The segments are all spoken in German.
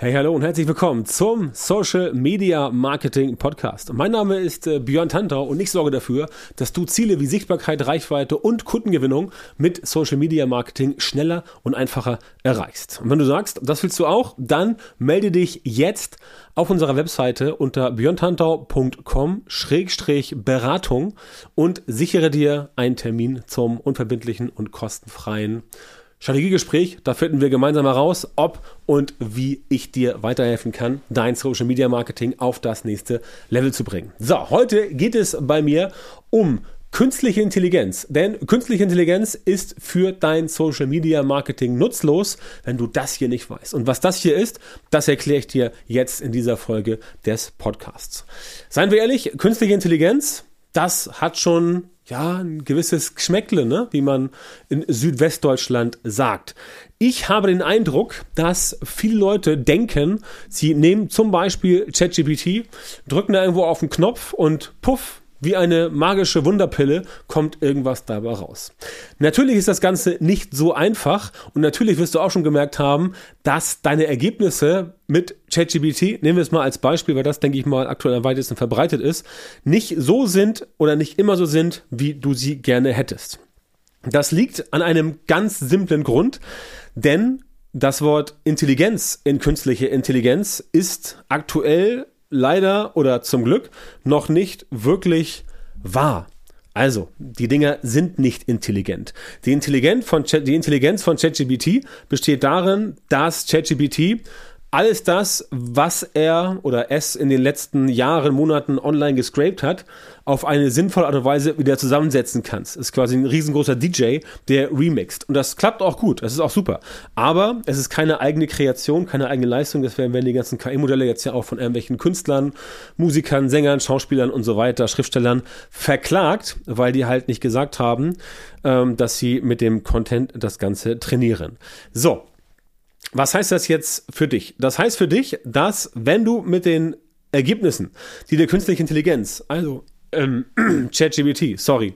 Hey, hallo und herzlich willkommen zum Social Media Marketing Podcast. Mein Name ist äh, Björn Tantau und ich sorge dafür, dass du Ziele wie Sichtbarkeit, Reichweite und Kundengewinnung mit Social Media Marketing schneller und einfacher erreichst. Und wenn du sagst, das willst du auch, dann melde dich jetzt auf unserer Webseite unter björntantau.com-beratung und sichere dir einen Termin zum unverbindlichen und kostenfreien Strategiegespräch, da finden wir gemeinsam heraus, ob und wie ich dir weiterhelfen kann, dein Social Media Marketing auf das nächste Level zu bringen. So, heute geht es bei mir um Künstliche Intelligenz. Denn künstliche Intelligenz ist für dein Social Media Marketing nutzlos, wenn du das hier nicht weißt. Und was das hier ist, das erkläre ich dir jetzt in dieser Folge des Podcasts. Seien wir ehrlich, künstliche Intelligenz, das hat schon ja, ein gewisses Geschmäckle, ne? wie man in Südwestdeutschland sagt. Ich habe den Eindruck, dass viele Leute denken, sie nehmen zum Beispiel ChatGPT, drücken da irgendwo auf den Knopf und puff, wie eine magische Wunderpille kommt irgendwas dabei raus. Natürlich ist das Ganze nicht so einfach und natürlich wirst du auch schon gemerkt haben, dass deine Ergebnisse mit ChatGPT, nehmen wir es mal als Beispiel, weil das, denke ich mal, aktuell am weitesten verbreitet ist, nicht so sind oder nicht immer so sind, wie du sie gerne hättest. Das liegt an einem ganz simplen Grund, denn das Wort Intelligenz in künstliche Intelligenz ist aktuell leider oder zum Glück noch nicht wirklich wahr. Also, die Dinger sind nicht intelligent. Die, Intelligenz von ChatGPT besteht darin, dass ChatGPT alles das, was er oder es in den letzten Jahren, Monaten online gescraped hat, auf eine sinnvolle Art und Weise wieder zusammensetzen kannst. Ist quasi ein riesengroßer DJ, der remixt. Und das klappt auch gut, das ist auch super. Aber es ist keine eigene Kreation, keine eigene Leistung. Das werden die ganzen KI-Modelle jetzt ja auch von irgendwelchen Künstlern, Musikern, Sängern, Schauspielern und so weiter, Schriftstellern verklagt, weil die halt nicht gesagt haben, ähm, dass sie mit dem Content das Ganze trainieren. So, was heißt das jetzt für dich? Das heißt für dich, dass wenn du mit den Ergebnissen, die der künstliche Intelligenz, also ähm, ChatGPT, sorry,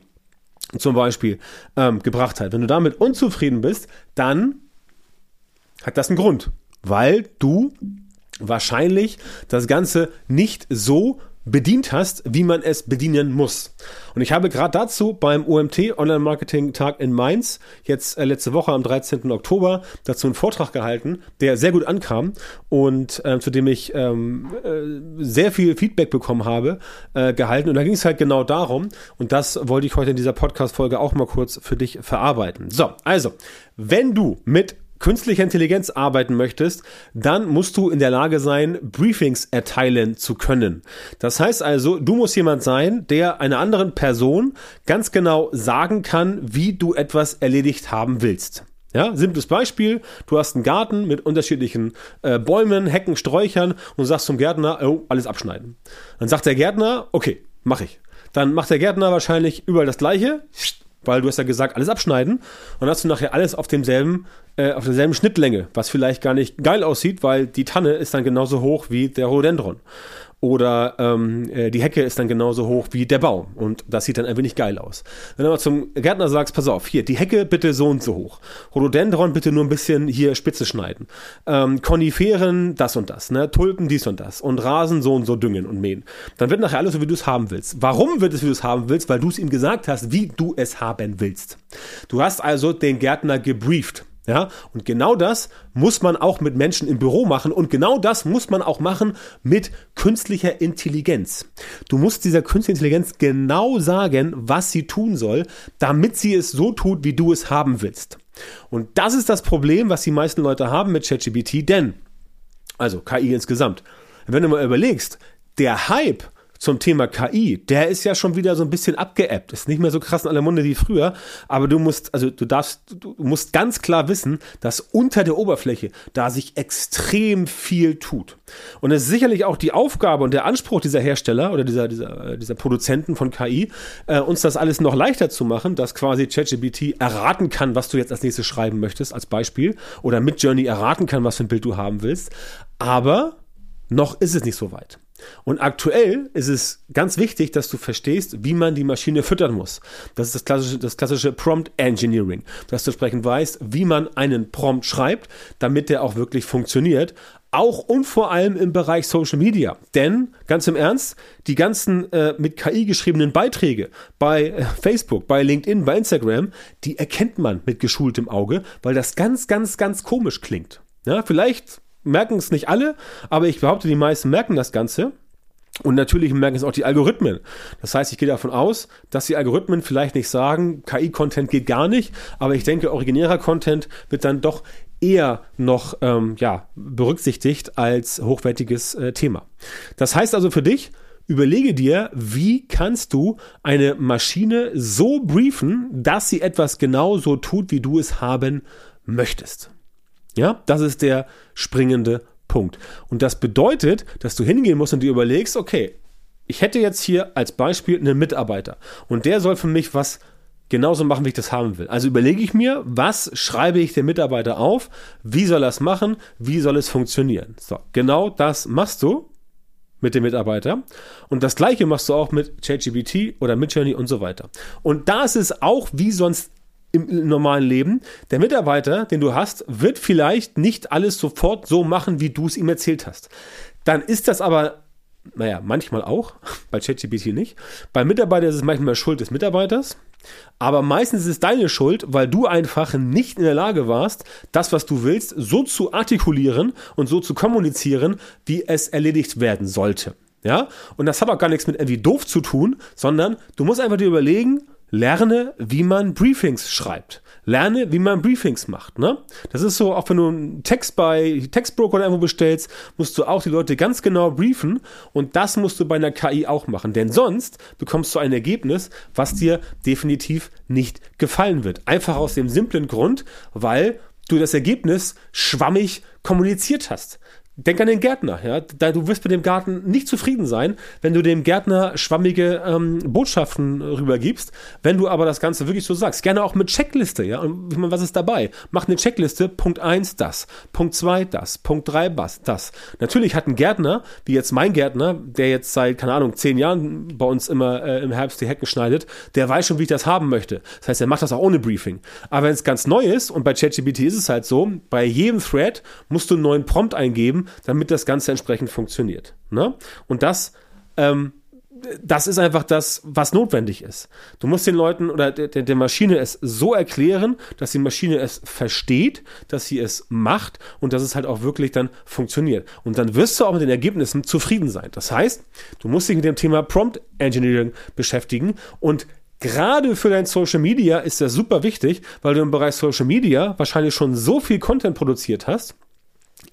zum Beispiel, ähm, gebracht hat, wenn du damit unzufrieden bist, dann hat das einen Grund, weil du wahrscheinlich das Ganze nicht so bedient hast, wie man es bedienen muss. Und ich habe gerade dazu beim OMT Online Marketing Tag in Mainz jetzt äh, letzte Woche am 13. Oktober dazu einen Vortrag gehalten, der sehr gut ankam und äh, zu dem ich ähm, äh, sehr viel Feedback bekommen habe, äh, gehalten. Und da ging es halt genau darum und das wollte ich heute in dieser Podcast-Folge auch mal kurz für dich verarbeiten. So, also, wenn du mit künstlicher Intelligenz arbeiten möchtest, dann musst du in der Lage sein, Briefings erteilen zu können. Das heißt also, du musst jemand sein, der einer anderen Person ganz genau sagen kann, wie du etwas erledigt haben willst. Ja, simples Beispiel. Du hast einen Garten mit unterschiedlichen äh, Bäumen, Hecken, Sträuchern und sagst zum Gärtner, oh, alles abschneiden. Dann sagt der Gärtner, okay, mach ich. Dann macht der Gärtner wahrscheinlich überall das Gleiche, weil du hast ja gesagt, alles abschneiden. Und dann hast du nachher alles auf demselben, äh, auf derselben Schnittlänge, was vielleicht gar nicht geil aussieht, weil die Tanne ist dann genauso hoch wie der Rhododendron. Oder ähm, äh, die Hecke ist dann genauso hoch wie der Baum. Und das sieht dann ein wenig geil aus. Wenn du aber zum Gärtner sagst, pass auf, hier, die Hecke bitte so und so hoch. Rhododendron bitte nur ein bisschen hier Spitze schneiden. Ähm, Koniferen das und das, ne? Tulpen dies und das. Und Rasen so und so düngen und mähen. Dann wird nachher alles so, wie du es haben willst. Warum wird es, wie du es haben willst? Weil du es ihm gesagt hast, wie du es haben willst. Du hast also den Gärtner gebrieft. Ja, und genau das muss man auch mit Menschen im Büro machen und genau das muss man auch machen mit künstlicher Intelligenz. Du musst dieser künstlichen Intelligenz genau sagen, was sie tun soll, damit sie es so tut, wie du es haben willst. Und das ist das Problem, was die meisten Leute haben mit ChatGPT, denn, also KI insgesamt, wenn du mal überlegst, der Hype zum Thema KI, der ist ja schon wieder so ein bisschen abgeappt. Ist nicht mehr so krass in aller Munde wie früher, aber du musst, also du darfst, du musst ganz klar wissen, dass unter der Oberfläche da sich extrem viel tut. Und es ist sicherlich auch die Aufgabe und der Anspruch dieser Hersteller oder dieser, dieser, dieser Produzenten von KI, äh, uns das alles noch leichter zu machen, dass quasi ChatGPT erraten kann, was du jetzt als nächstes schreiben möchtest, als Beispiel, oder mit Journey erraten kann, was für ein Bild du haben willst. Aber noch ist es nicht so weit. Und aktuell ist es ganz wichtig, dass du verstehst, wie man die Maschine füttern muss. Das ist das klassische, das klassische Prompt Engineering, dass du entsprechend weißt, wie man einen Prompt schreibt, damit der auch wirklich funktioniert, auch und vor allem im Bereich Social Media. Denn, ganz im Ernst, die ganzen äh, mit KI geschriebenen Beiträge bei äh, Facebook, bei LinkedIn, bei Instagram, die erkennt man mit geschultem Auge, weil das ganz, ganz, ganz komisch klingt. Ja, vielleicht merken es nicht alle, aber ich behaupte, die meisten merken das Ganze. Und natürlich merken es auch die Algorithmen. Das heißt, ich gehe davon aus, dass die Algorithmen vielleicht nicht sagen, KI-Content geht gar nicht, aber ich denke, originärer Content wird dann doch eher noch ähm, ja, berücksichtigt als hochwertiges äh, Thema. Das heißt also für dich, überlege dir, wie kannst du eine Maschine so briefen, dass sie etwas genau so tut, wie du es haben möchtest. Ja, das ist der springende Punkt. Und das bedeutet, dass du hingehen musst und dir überlegst, okay, ich hätte jetzt hier als Beispiel einen Mitarbeiter und der soll für mich was genauso machen, wie ich das haben will. Also überlege ich mir, was schreibe ich dem Mitarbeiter auf, wie soll er es machen, wie soll es funktionieren. So, genau das machst du mit dem Mitarbeiter. Und das gleiche machst du auch mit ChatGPT oder Midjourney und so weiter. Und da ist es auch wie sonst im normalen Leben. Der Mitarbeiter, den du hast, wird vielleicht nicht alles sofort so machen, wie du es ihm erzählt hast. Dann ist das aber, naja, manchmal auch, bei ChatGPT nicht. Beim Mitarbeiter ist es manchmal Schuld des Mitarbeiters, aber meistens ist es deine Schuld, weil du einfach nicht in der Lage warst, das, was du willst, so zu artikulieren und so zu kommunizieren, wie es erledigt werden sollte. Ja, und das hat auch gar nichts mit irgendwie doof zu tun, sondern du musst einfach dir überlegen, lerne, wie man Briefings schreibt. Lerne, wie man Briefings macht. Ne? Das ist so, auch wenn du einen Text bei Textbroker oder irgendwo bestellst, musst du auch die Leute ganz genau briefen und das musst du bei einer KI auch machen. Denn sonst bekommst du ein Ergebnis, was dir definitiv nicht gefallen wird. Einfach aus dem simplen Grund, weil du das Ergebnis schwammig kommuniziert hast. Denk an den Gärtner, ja. Da, du wirst mit dem Garten nicht zufrieden sein, wenn du dem Gärtner schwammige ähm, Botschaften rübergibst. Wenn du aber das Ganze wirklich so sagst, gerne auch mit Checkliste, ja. Und was ist dabei? Mach eine Checkliste, Punkt 1 das, Punkt 2 das, Punkt 3 das. Natürlich hat ein Gärtner, wie jetzt mein Gärtner, der jetzt seit, keine Ahnung, zehn Jahren bei uns immer äh, im Herbst die Hecken schneidet, der weiß schon, wie ich das haben möchte. Das heißt, er macht das auch ohne Briefing. Aber wenn es ganz neu ist, und bei ChatGPT ist es halt so, bei jedem Thread musst du einen neuen Prompt eingeben, damit das Ganze entsprechend funktioniert. Ne? Und das, ähm, das ist einfach das, was notwendig ist. Du musst den Leuten oder der, der Maschine es so erklären, dass die Maschine es versteht, dass sie es macht und dass es halt auch wirklich dann funktioniert. Und dann wirst du auch mit den Ergebnissen zufrieden sein. Das heißt, du musst dich mit dem Thema Prompt Engineering beschäftigen und Gerade für dein Social Media ist das super wichtig, weil du im Bereich Social Media wahrscheinlich schon so viel Content produziert hast,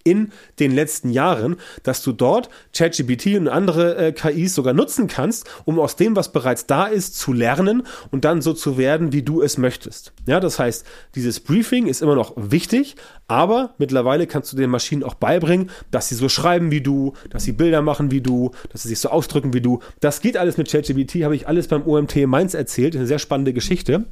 in den letzten Jahren, dass du dort ChatGPT und andere äh, KIs sogar nutzen kannst, um aus dem, was bereits da ist, zu lernen und dann so zu werden, wie du es möchtest. Ja, das heißt, dieses Briefing ist immer noch wichtig, aber mittlerweile kannst du den Maschinen auch beibringen, dass sie so schreiben wie du, dass sie Bilder machen wie du, dass sie sich so ausdrücken wie du. Das geht alles mit ChatGPT, habe ich alles beim OMT Mainz erzählt, eine sehr spannende Geschichte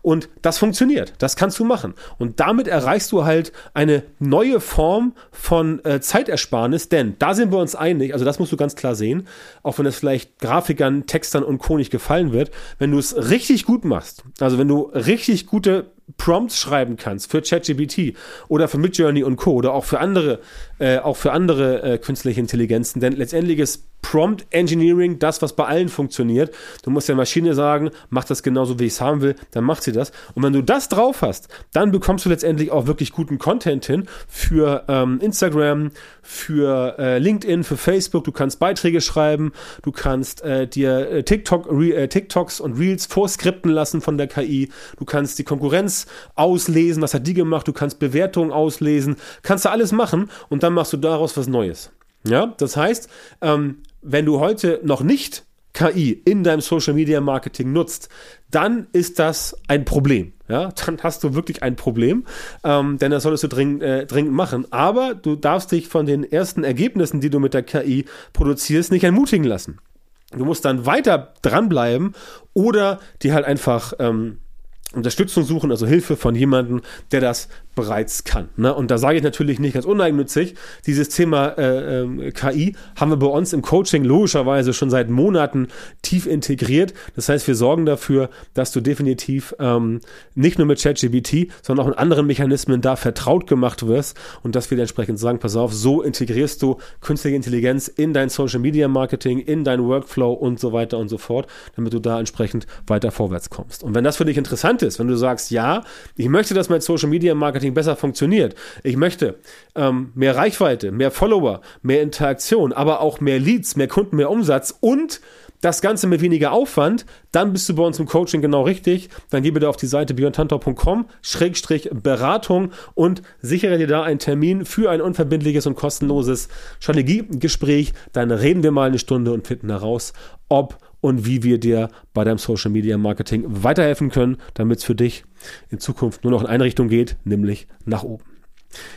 und das funktioniert. Das kannst du machen und damit erreichst du halt eine neue Form von äh, Zeitersparnis, denn da sind wir uns einig, also das musst du ganz klar sehen, auch wenn es vielleicht Grafikern, Textern und Co. nicht gefallen wird, wenn du es richtig gut machst, also wenn du richtig gute Prompts schreiben kannst für ChatGPT oder für Midjourney und Co. oder auch für andere, äh, auch für andere äh, künstliche Intelligenzen, denn letztendlich ist Prompt Engineering das, was bei allen funktioniert. Du musst der Maschine sagen, mach das genauso, wie ich es haben will, dann macht sie das. Und wenn du das drauf hast, dann bekommst du letztendlich auch wirklich guten Content hin für ähm, Instagram, für äh, LinkedIn, für Facebook. Du kannst Beiträge schreiben, du kannst äh, dir äh, TikTok, Re äh, TikToks und Reels vorskripten lassen von der KI. Du kannst die Konkurrenz auslesen, was hat die gemacht, du kannst Bewertungen auslesen, kannst du alles machen und dann machst du daraus was Neues. Ja, das heißt, ähm, wenn du heute noch nicht KI in deinem Social Media Marketing nutzt, dann ist das ein Problem. Ja, dann hast du wirklich ein Problem, ähm, denn das solltest du dringend, äh, dringend machen. Aber du darfst dich von den ersten Ergebnissen, die du mit der KI produzierst, nicht entmutigen lassen. Du musst dann weiter dranbleiben oder die halt einfach ähm, Unterstützung suchen, also Hilfe von jemandem, der das bereits kann. Ne? Und da sage ich natürlich nicht ganz uneigennützig, dieses Thema äh, äh, KI haben wir bei uns im Coaching logischerweise schon seit Monaten tief integriert. Das heißt, wir sorgen dafür, dass du definitiv ähm, nicht nur mit ChatGBT, sondern auch in anderen Mechanismen da vertraut gemacht wirst und dass wir entsprechend sagen, pass auf, so integrierst du künstliche Intelligenz in dein Social Media Marketing, in dein Workflow und so weiter und so fort, damit du da entsprechend weiter vorwärts kommst. Und wenn das für dich interessant ist, wenn du sagst, ja, ich möchte, dass mein Social Media Marketing Marketing besser funktioniert. Ich möchte ähm, mehr Reichweite, mehr Follower, mehr Interaktion, aber auch mehr Leads, mehr Kunden, mehr Umsatz und das Ganze mit weniger Aufwand, dann bist du bei uns im Coaching genau richtig. Dann geh bitte auf die Seite björntantau.com Schrägstrich Beratung und sichere dir da einen Termin für ein unverbindliches und kostenloses Strategiegespräch. Dann reden wir mal eine Stunde und finden heraus, ob und wie wir dir bei deinem Social Media Marketing weiterhelfen können, damit es für dich in Zukunft nur noch in eine Richtung geht, nämlich nach oben.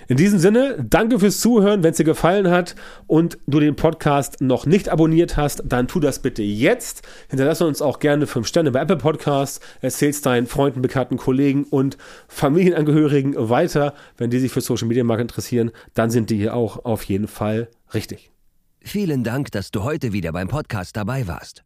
In diesem Sinne, danke fürs Zuhören. Wenn es dir gefallen hat und du den Podcast noch nicht abonniert hast, dann tu das bitte jetzt. Hinterlasse uns auch gerne 5 Sterne bei Apple Podcasts. Erzähl's deinen Freunden, Bekannten, Kollegen und Familienangehörigen weiter. Wenn die sich für Social Media Marketing interessieren, dann sind die hier auch auf jeden Fall richtig. Vielen Dank, dass du heute wieder beim Podcast dabei warst.